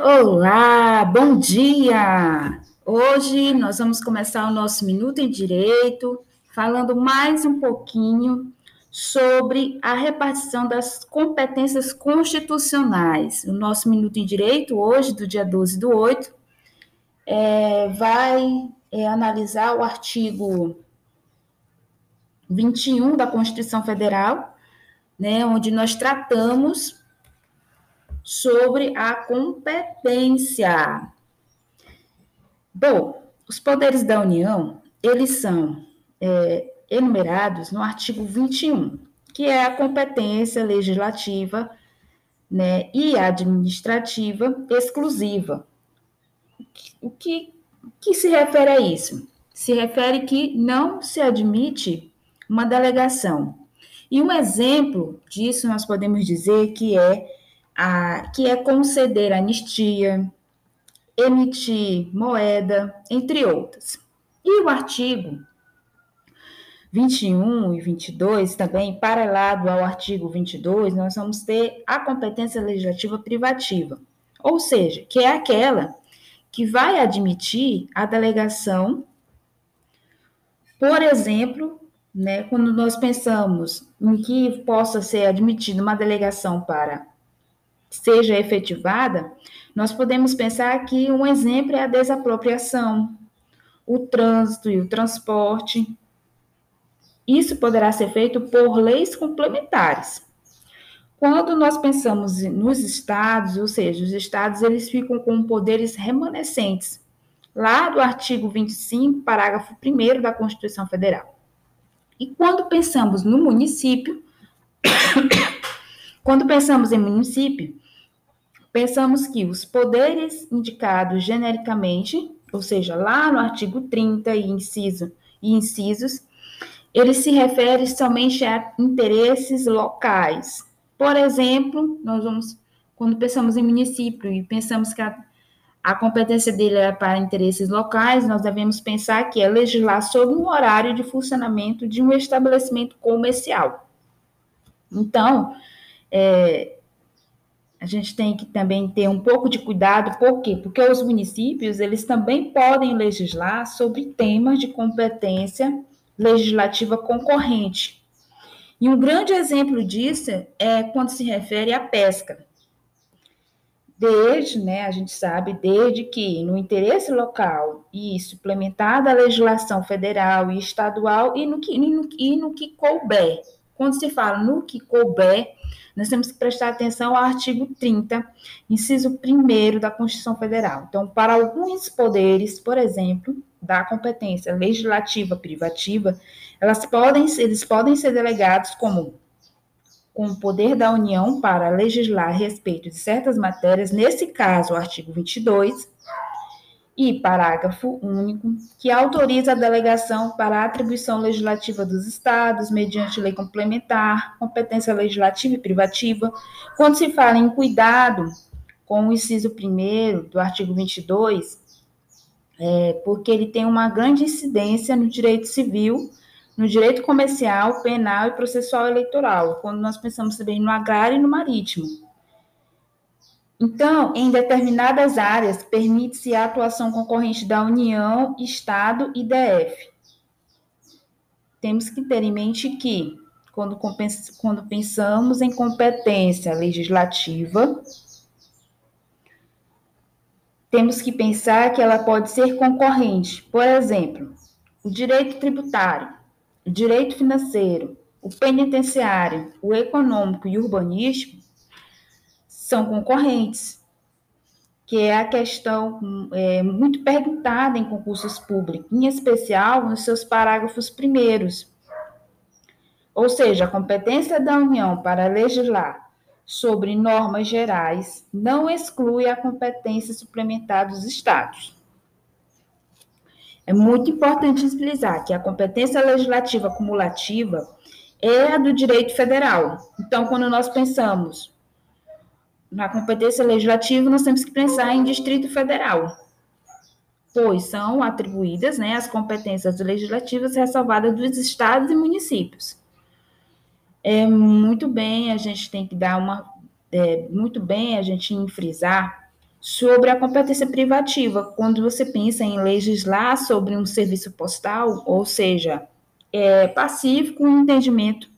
Olá, bom dia! Hoje nós vamos começar o nosso Minuto em Direito, falando mais um pouquinho sobre a repartição das competências constitucionais. O nosso Minuto em Direito, hoje, do dia 12 do 8, é, vai é, analisar o artigo 21 da Constituição Federal, né, onde nós tratamos sobre a competência. Bom, os poderes da União, eles são é, enumerados no artigo 21, que é a competência legislativa né, e administrativa exclusiva. O que, que se refere a isso? Se refere que não se admite uma delegação. E um exemplo disso nós podemos dizer que é a, que é conceder anistia, emitir moeda, entre outras. E o artigo 21 e 22, também paralelo ao artigo 22, nós vamos ter a competência legislativa privativa, ou seja, que é aquela que vai admitir a delegação, por exemplo, né, quando nós pensamos em que possa ser admitida uma delegação para seja efetivada, nós podemos pensar que um exemplo é a desapropriação, o trânsito e o transporte. Isso poderá ser feito por leis complementares. Quando nós pensamos nos estados, ou seja, os estados eles ficam com poderes remanescentes, lá do artigo 25, parágrafo 1 da Constituição Federal. E quando pensamos no município, quando pensamos em município, pensamos que os poderes indicados genericamente, ou seja, lá no artigo 30 e inciso e incisos, ele se refere somente a interesses locais. Por exemplo, nós vamos quando pensamos em município e pensamos que a, a competência dele é para interesses locais, nós devemos pensar que é legislar sobre um horário de funcionamento de um estabelecimento comercial. Então, é, a gente tem que também ter um pouco de cuidado, por quê? Porque os municípios, eles também podem legislar sobre temas de competência legislativa concorrente. E um grande exemplo disso é quando se refere à pesca. Desde, né, a gente sabe, desde que no interesse local e suplementada a legislação federal e estadual e no que, e no, e no que couber. Quando se fala no que couber, nós temos que prestar atenção ao artigo 30, inciso 1 da Constituição Federal. Então, para alguns poderes, por exemplo, da competência legislativa privativa, elas podem, eles podem ser delegados como com o poder da União para legislar a respeito de certas matérias, nesse caso, o artigo 22, e parágrafo único, que autoriza a delegação para a atribuição legislativa dos estados, mediante lei complementar, competência legislativa e privativa, quando se fala em cuidado com o inciso 1 do artigo 22, é, porque ele tem uma grande incidência no direito civil, no direito comercial, penal e processual eleitoral, quando nós pensamos também no agrário e no marítimo. Então, em determinadas áreas, permite-se a atuação concorrente da União, Estado e DF. Temos que ter em mente que, quando, quando pensamos em competência legislativa, temos que pensar que ela pode ser concorrente. Por exemplo, o direito tributário, o direito financeiro, o penitenciário, o econômico e urbanístico são concorrentes, que é a questão é, muito perguntada em concursos públicos, em especial nos seus parágrafos primeiros. Ou seja, a competência da União para legislar sobre normas gerais não exclui a competência suplementar dos Estados. É muito importante utilizar que a competência legislativa cumulativa é a do direito federal. Então, quando nós pensamos na competência legislativa, nós temos que pensar em Distrito Federal, pois são atribuídas né, as competências legislativas ressalvadas dos estados e municípios. É muito bem, a gente tem que dar uma. É, muito bem a gente frisar sobre a competência privativa, quando você pensa em legislar sobre um serviço postal, ou seja, é pacífico o entendimento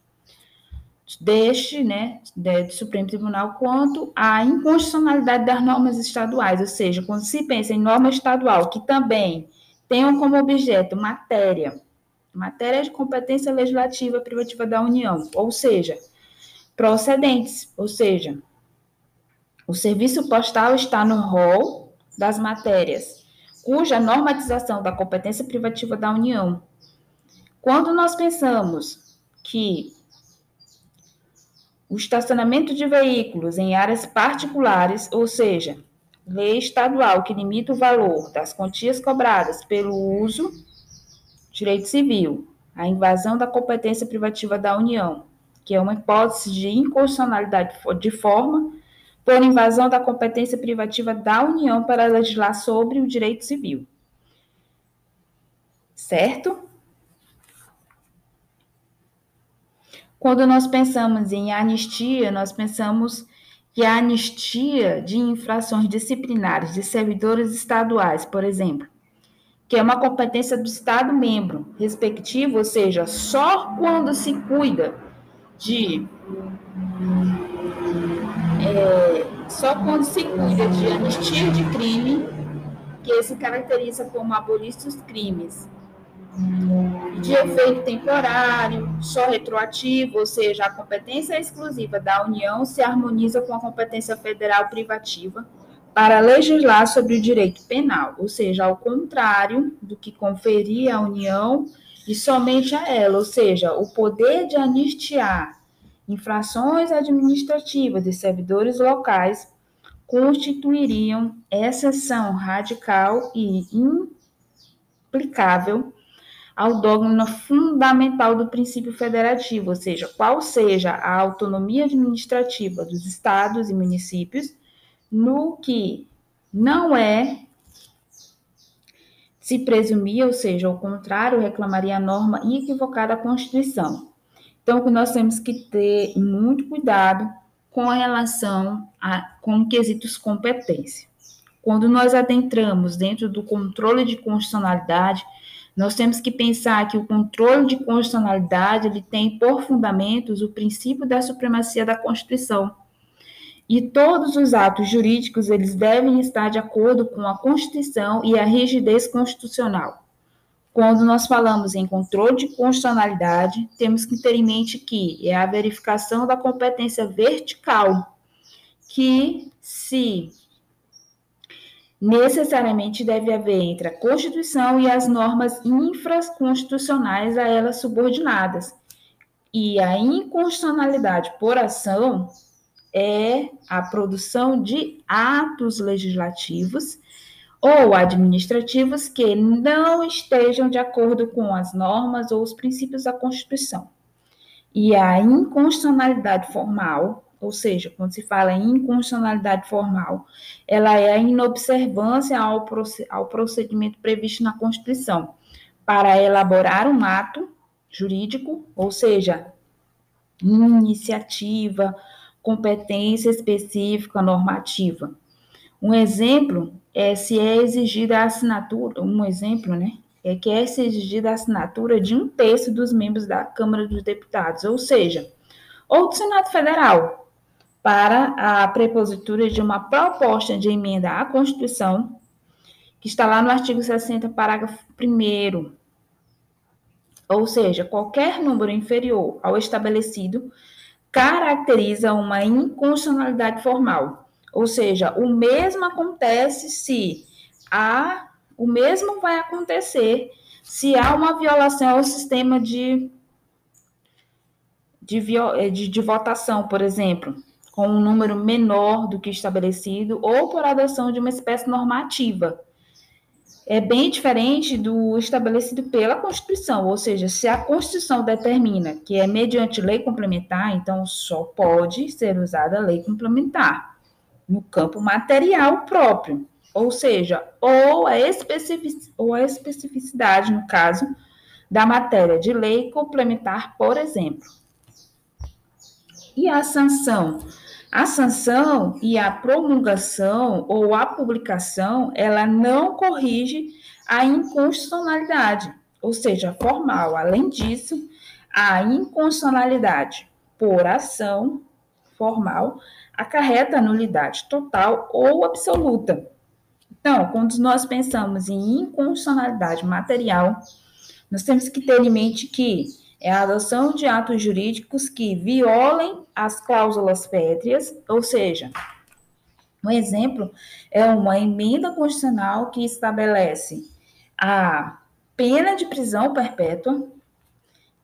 deste, né, do Supremo Tribunal quanto à inconstitucionalidade das normas estaduais, ou seja, quando se pensa em norma estadual que também tenham como objeto matéria, matéria de competência legislativa privativa da União, ou seja, procedentes, ou seja, o serviço postal está no rol das matérias cuja normatização da competência privativa da União. Quando nós pensamos que o estacionamento de veículos em áreas particulares, ou seja, lei estadual que limita o valor das quantias cobradas pelo uso, direito civil, a invasão da competência privativa da União, que é uma hipótese de inconstitucionalidade de forma por invasão da competência privativa da União para legislar sobre o direito civil. Certo? Quando nós pensamos em anistia, nós pensamos que a anistia de infrações disciplinares de servidores estaduais, por exemplo, que é uma competência do Estado membro respectivo, ou seja, só quando se cuida de é, só quando se cuida de anistia de crime, que se caracteriza como abolir os crimes, de efeito temporário, só retroativo, ou seja, a competência exclusiva da União se harmoniza com a competência federal privativa para legislar sobre o direito penal, ou seja, ao contrário do que conferia à União e somente a ela, ou seja, o poder de anistiar infrações administrativas de servidores locais constituiriam exceção radical e implicável ao dogma fundamental do princípio federativo, ou seja, qual seja a autonomia administrativa dos estados e municípios, no que não é se presumia, ou seja, ao contrário, reclamaria a norma equivocada da Constituição. Então, nós temos que ter muito cuidado com relação a, com quesitos competência. Quando nós adentramos dentro do controle de constitucionalidade, nós temos que pensar que o controle de constitucionalidade ele tem por fundamentos o princípio da supremacia da Constituição. E todos os atos jurídicos eles devem estar de acordo com a Constituição e a rigidez constitucional. Quando nós falamos em controle de constitucionalidade, temos que ter em mente que é a verificação da competência vertical, que se necessariamente deve haver entre a Constituição e as normas infraconstitucionais a elas subordinadas. E a inconstitucionalidade por ação é a produção de atos legislativos ou administrativos que não estejam de acordo com as normas ou os princípios da Constituição. E a inconstitucionalidade formal, ou seja, quando se fala em inconstitucionalidade formal, ela é a inobservância ao, ao procedimento previsto na Constituição para elaborar um ato jurídico, ou seja, iniciativa, competência específica normativa. Um exemplo é se é exigida a assinatura, um exemplo, né? É que é exigida a assinatura de um terço dos membros da Câmara dos Deputados, ou seja, ou do Senado Federal, para a prepositura de uma proposta de emenda à Constituição, que está lá no artigo 60, parágrafo 1. Ou seja, qualquer número inferior ao estabelecido caracteriza uma inconstitucionalidade formal ou seja, o mesmo acontece se há, o mesmo vai acontecer se há uma violação ao sistema de, de, eh, de, de votação, por exemplo, com um número menor do que estabelecido, ou por adoção de uma espécie normativa. É bem diferente do estabelecido pela Constituição, ou seja, se a Constituição determina que é mediante lei complementar, então só pode ser usada a lei complementar no campo material próprio, ou seja, ou a, especific, ou a especificidade, no caso, da matéria de lei complementar, por exemplo. E a sanção A sanção e a promulgação ou a publicação, ela não corrige a inconstitucionalidade, ou seja, formal. Além disso, a inconstitucionalidade por ação formal acarreta nulidade total ou absoluta. Então, quando nós pensamos em inconstitucionalidade material, nós temos que ter em mente que é a adoção de atos jurídicos que violem as cláusulas pétreas, ou seja, um exemplo é uma emenda constitucional que estabelece a pena de prisão perpétua,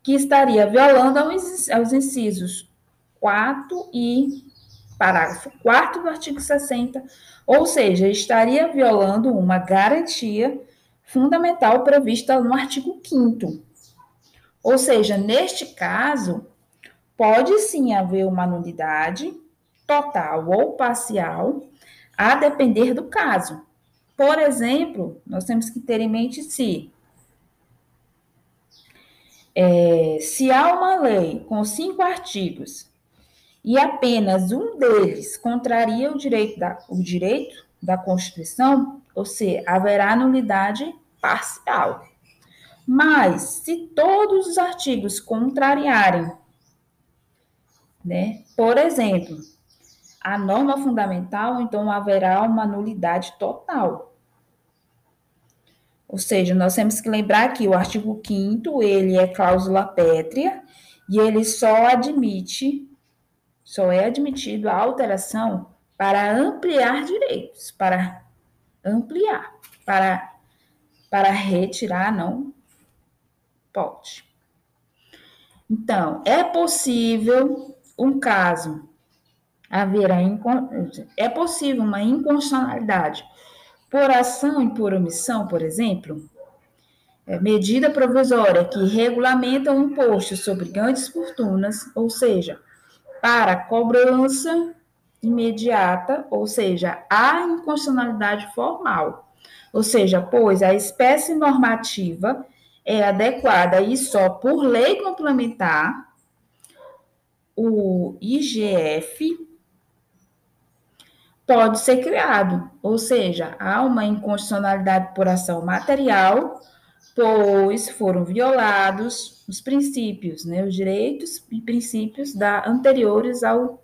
que estaria violando aos incisos 4 e parágrafo 4 do artigo 60, ou seja, estaria violando uma garantia fundamental prevista no artigo 5 Ou seja, neste caso, pode sim haver uma nulidade total ou parcial, a depender do caso. Por exemplo, nós temos que ter em mente se é, se há uma lei com cinco artigos e apenas um deles contraria o direito da, o direito da Constituição, ou seja, haverá nulidade parcial. Mas, se todos os artigos contrariarem, né, por exemplo, a norma fundamental, então haverá uma nulidade total. Ou seja, nós temos que lembrar que o artigo 5 ele é cláusula pétrea e ele só admite, só é admitido a alteração para ampliar direitos, para ampliar, para, para retirar, não pode. Então, é possível um caso haver a é possível uma inconstitucionalidade por ação e por omissão, por exemplo, é medida provisória que regulamenta o imposto sobre grandes fortunas, ou seja, para cobrança imediata, ou seja, a inconstitucionalidade formal, ou seja, pois a espécie normativa é adequada e só por lei complementar, o IGF pode ser criado, ou seja, há uma inconstitucionalidade por ação material, pois foram violados os princípios, né, os direitos e princípios da, anteriores ao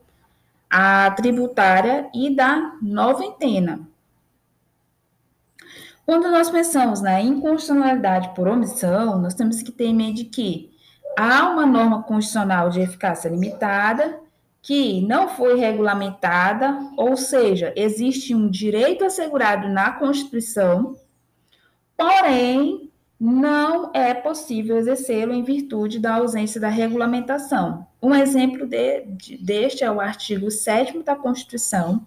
à tributária e da noventena. Quando nós pensamos na inconstitucionalidade por omissão, nós temos que ter em mente que há uma norma constitucional de eficácia limitada que não foi regulamentada, ou seja, existe um direito assegurado na Constituição, porém não é possível exercê-lo em virtude da ausência da regulamentação. Um exemplo de, de, deste é o artigo 7 da Constituição,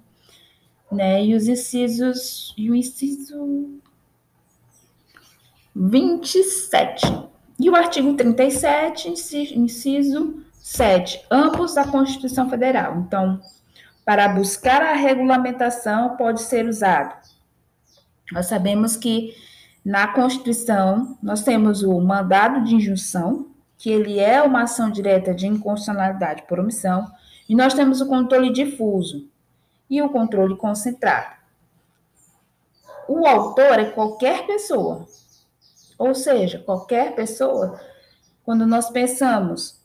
né, e os incisos, e o inciso 27, e o artigo 37, inciso 7. Ambos da Constituição Federal. Então, para buscar a regulamentação, pode ser usado. Nós sabemos que na Constituição nós temos o mandado de injunção, que ele é uma ação direta de inconstitucionalidade por omissão, e nós temos o controle difuso e o controle concentrado. O autor é qualquer pessoa, ou seja, qualquer pessoa, quando nós pensamos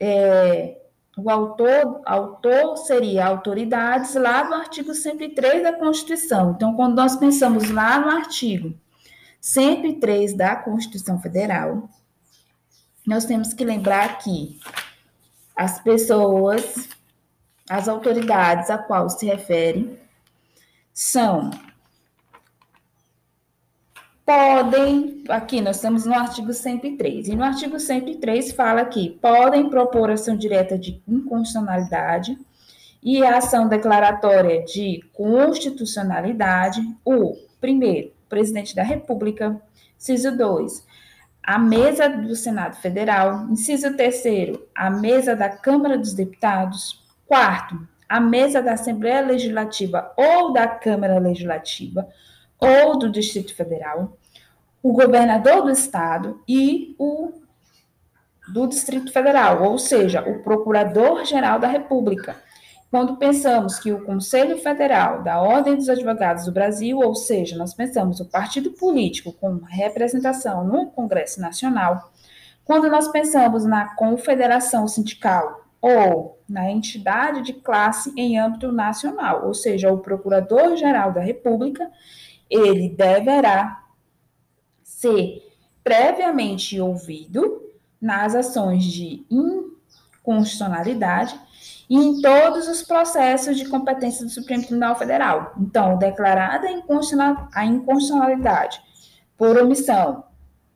é, o autor, autor seria autoridades lá no artigo 103 da Constituição. Então, quando nós pensamos lá no artigo 103 da Constituição Federal, nós temos que lembrar que as pessoas, as autoridades a qual se refere, são podem, aqui nós estamos no artigo 103, e no artigo 103 fala que podem propor ação direta de inconstitucionalidade e a ação declaratória de constitucionalidade, o primeiro, presidente da República, inciso 2, a mesa do Senado Federal, inciso terceiro, a mesa da Câmara dos Deputados, quarto, a mesa da Assembleia Legislativa ou da Câmara Legislativa, ou do Distrito Federal, o governador do estado e o do Distrito Federal, ou seja, o Procurador-Geral da República. Quando pensamos que o Conselho Federal da Ordem dos Advogados do Brasil, ou seja, nós pensamos o partido político com representação no Congresso Nacional, quando nós pensamos na confederação sindical ou na entidade de classe em âmbito nacional, ou seja, o Procurador-Geral da República, ele deverá ser previamente ouvido nas ações de inconstitucionalidade e em todos os processos de competência do Supremo Tribunal Federal. Então, declarada a inconstitucionalidade por omissão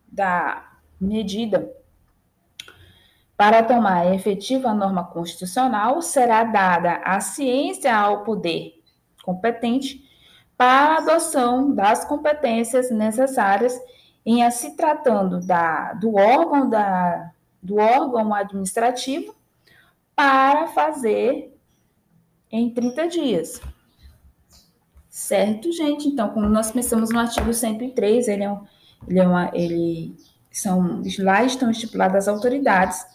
da medida para tomar efetiva norma constitucional, será dada a ciência ao poder competente para a adoção das competências necessárias em se tratando da, do órgão da, do órgão administrativo para fazer em 30 dias. Certo, gente? Então, como nós pensamos no artigo 103, ele é, um, ele é uma, ele são lá estão estipuladas as autoridades,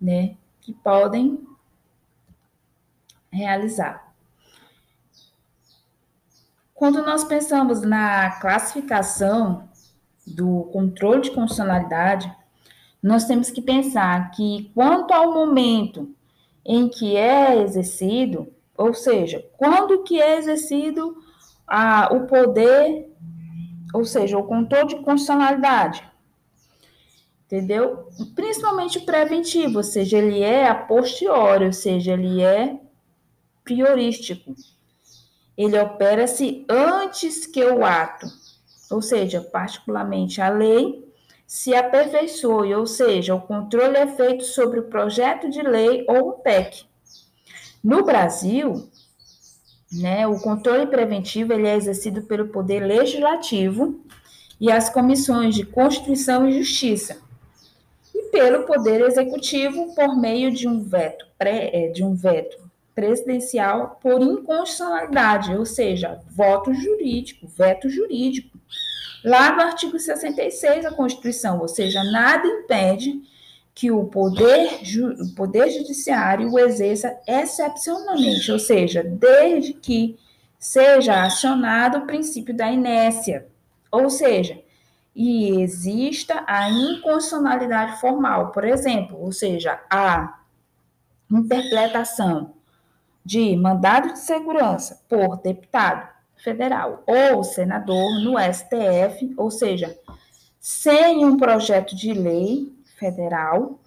né, que podem realizar. Quando nós pensamos na classificação do controle de constitucionalidade, nós temos que pensar que quanto ao momento em que é exercido, ou seja, quando que é exercido a, o poder, ou seja, o controle de constitucionalidade, entendeu? Principalmente preventivo, ou seja, ele é a posteriori, ou seja, ele é priorístico. Ele opera-se antes que o ato, ou seja, particularmente a lei, se aperfeiçoe, ou seja, o controle é feito sobre o projeto de lei ou o PEC. No Brasil, né, o controle preventivo ele é exercido pelo Poder Legislativo e as comissões de Constituição e Justiça, e pelo Poder Executivo por meio de um veto, pré, é, de um veto presidencial por inconstitucionalidade, ou seja, voto jurídico, veto jurídico. Lá no artigo 66 da Constituição, ou seja, nada impede que o poder, o poder judiciário o exerça excepcionalmente, ou seja, desde que seja acionado o princípio da inércia, ou seja, e exista a inconstitucionalidade formal, por exemplo, ou seja, a interpretação de mandado de segurança por deputado federal ou senador no STF, ou seja, sem um projeto de lei federal,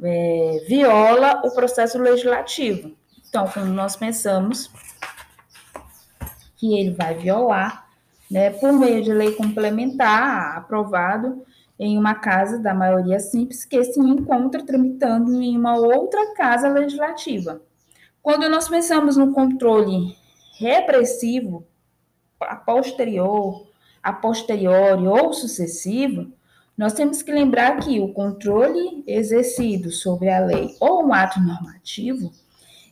é, viola o processo legislativo. Então, quando nós pensamos que ele vai violar, né, por meio de lei complementar aprovado em uma casa da maioria simples que se encontra tramitando em uma outra casa legislativa. Quando nós pensamos no controle repressivo a posterior, a posteriori ou sucessivo, nós temos que lembrar que o controle exercido sobre a lei ou um ato normativo,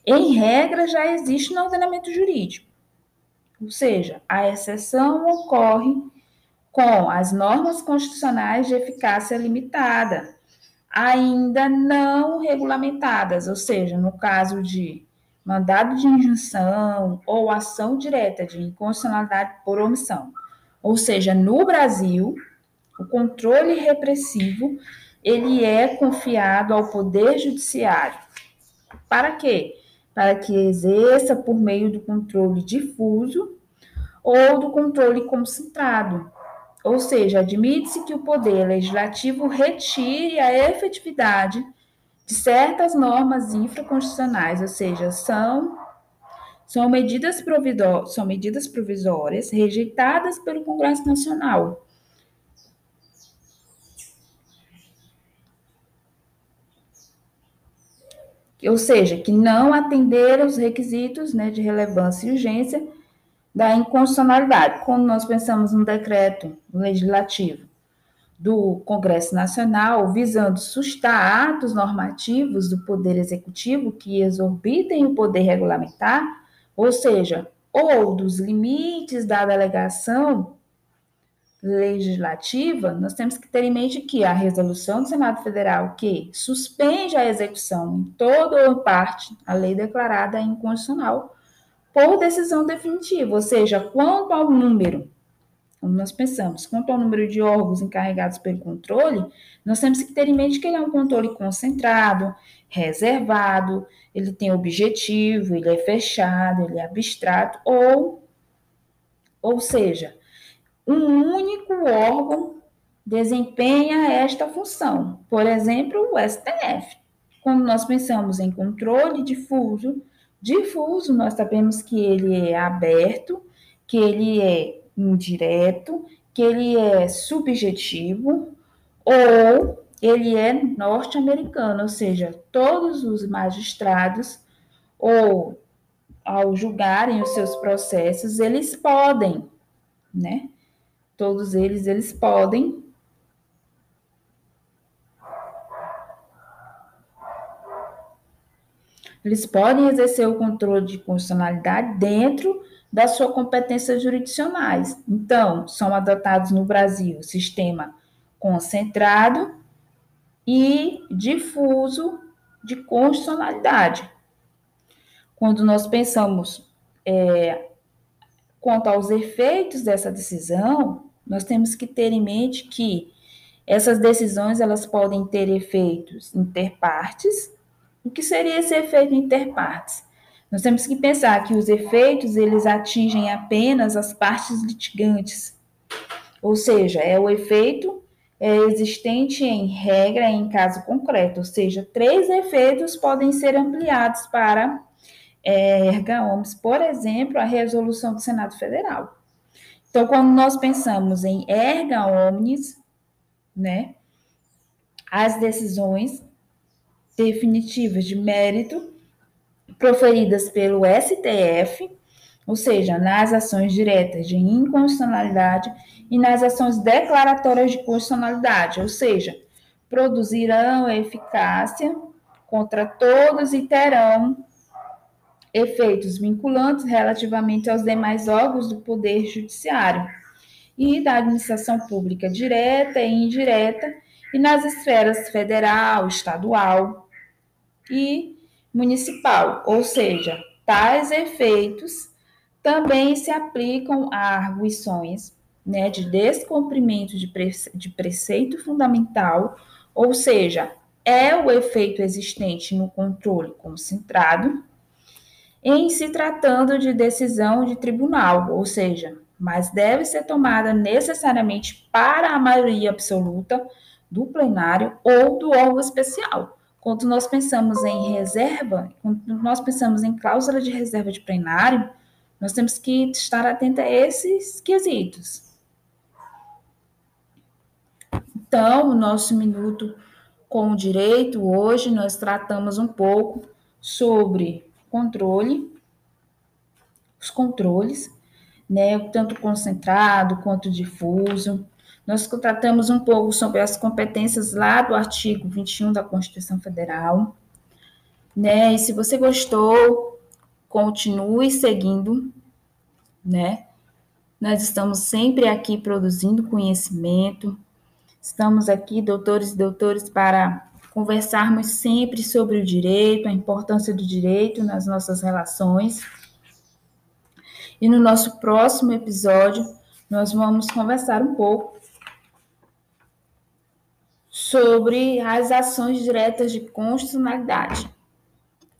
em regra, já existe no ordenamento jurídico. Ou seja, a exceção ocorre com as normas constitucionais de eficácia limitada, ainda não regulamentadas, ou seja, no caso de mandado de injunção ou ação direta de inconstitucionalidade por omissão. Ou seja, no Brasil, o controle repressivo ele é confiado ao poder judiciário. Para quê? Para que exerça por meio do controle difuso ou do controle concentrado. Ou seja, admite-se que o poder legislativo retire a efetividade de certas normas infraconstitucionais, ou seja, são são medidas, são medidas provisórias rejeitadas pelo Congresso Nacional. Ou seja, que não atenderam os requisitos né, de relevância e urgência da inconstitucionalidade. Quando nós pensamos no decreto legislativo do Congresso Nacional, visando sustar atos normativos do Poder Executivo que exorbitem o poder regulamentar, ou seja, ou dos limites da delegação legislativa, nós temos que ter em mente que a resolução do Senado Federal que suspende a execução em toda ou parte a lei declarada inconstitucional por decisão definitiva, ou seja, quanto ao número, como nós pensamos, quanto ao número de órgãos encarregados pelo controle, nós temos que ter em mente que ele é um controle concentrado, reservado, ele tem objetivo, ele é fechado, ele é abstrato, ou, ou seja, um único órgão desempenha esta função. Por exemplo, o STF. Quando nós pensamos em controle difuso, difuso, nós sabemos que ele é aberto, que ele é indireto, que ele é subjetivo ou ele é norte-americano, ou seja, todos os magistrados ou ao julgarem os seus processos, eles podem, né, todos eles, eles podem eles podem exercer o controle de constitucionalidade dentro da sua competência jurisdicionais. Então, são adotados no Brasil sistema concentrado e difuso de constitucionalidade. Quando nós pensamos é, quanto aos efeitos dessa decisão, nós temos que ter em mente que essas decisões elas podem ter efeitos interpartes. O que seria esse efeito interpartes? Nós temos que pensar que os efeitos eles atingem apenas as partes litigantes, ou seja, é o efeito é, existente em regra em caso concreto, ou seja, três efeitos podem ser ampliados para é, erga omnes, por exemplo, a resolução do Senado Federal. Então, quando nós pensamos em erga omnes, né, as decisões definitivas de mérito proferidas pelo STF, ou seja, nas ações diretas de inconstitucionalidade e nas ações declaratórias de constitucionalidade, ou seja, produzirão eficácia contra todos e terão efeitos vinculantes relativamente aos demais órgãos do Poder Judiciário e da administração pública direta e indireta, e nas esferas federal, estadual e municipal, ou seja, tais efeitos também se aplicam a arguições né, de descumprimento de, prece de preceito fundamental, ou seja, é o efeito existente no controle concentrado, em se tratando de decisão de tribunal, ou seja, mas deve ser tomada necessariamente para a maioria absoluta do plenário ou do órgão especial. Quando nós pensamos em reserva, quando nós pensamos em cláusula de reserva de plenário, nós temos que estar atento a esses quesitos. Então, o nosso minuto com o direito, hoje nós tratamos um pouco sobre controle, os controles, né, tanto concentrado quanto difuso. Nós tratamos um pouco sobre as competências lá do artigo 21 da Constituição Federal, né? E se você gostou, continue seguindo, né? Nós estamos sempre aqui produzindo conhecimento. Estamos aqui, doutores e doutores, para conversarmos sempre sobre o direito, a importância do direito nas nossas relações. E no nosso próximo episódio, nós vamos conversar um pouco sobre as ações diretas de constitucionalidade.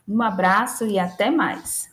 Um abraço e até mais.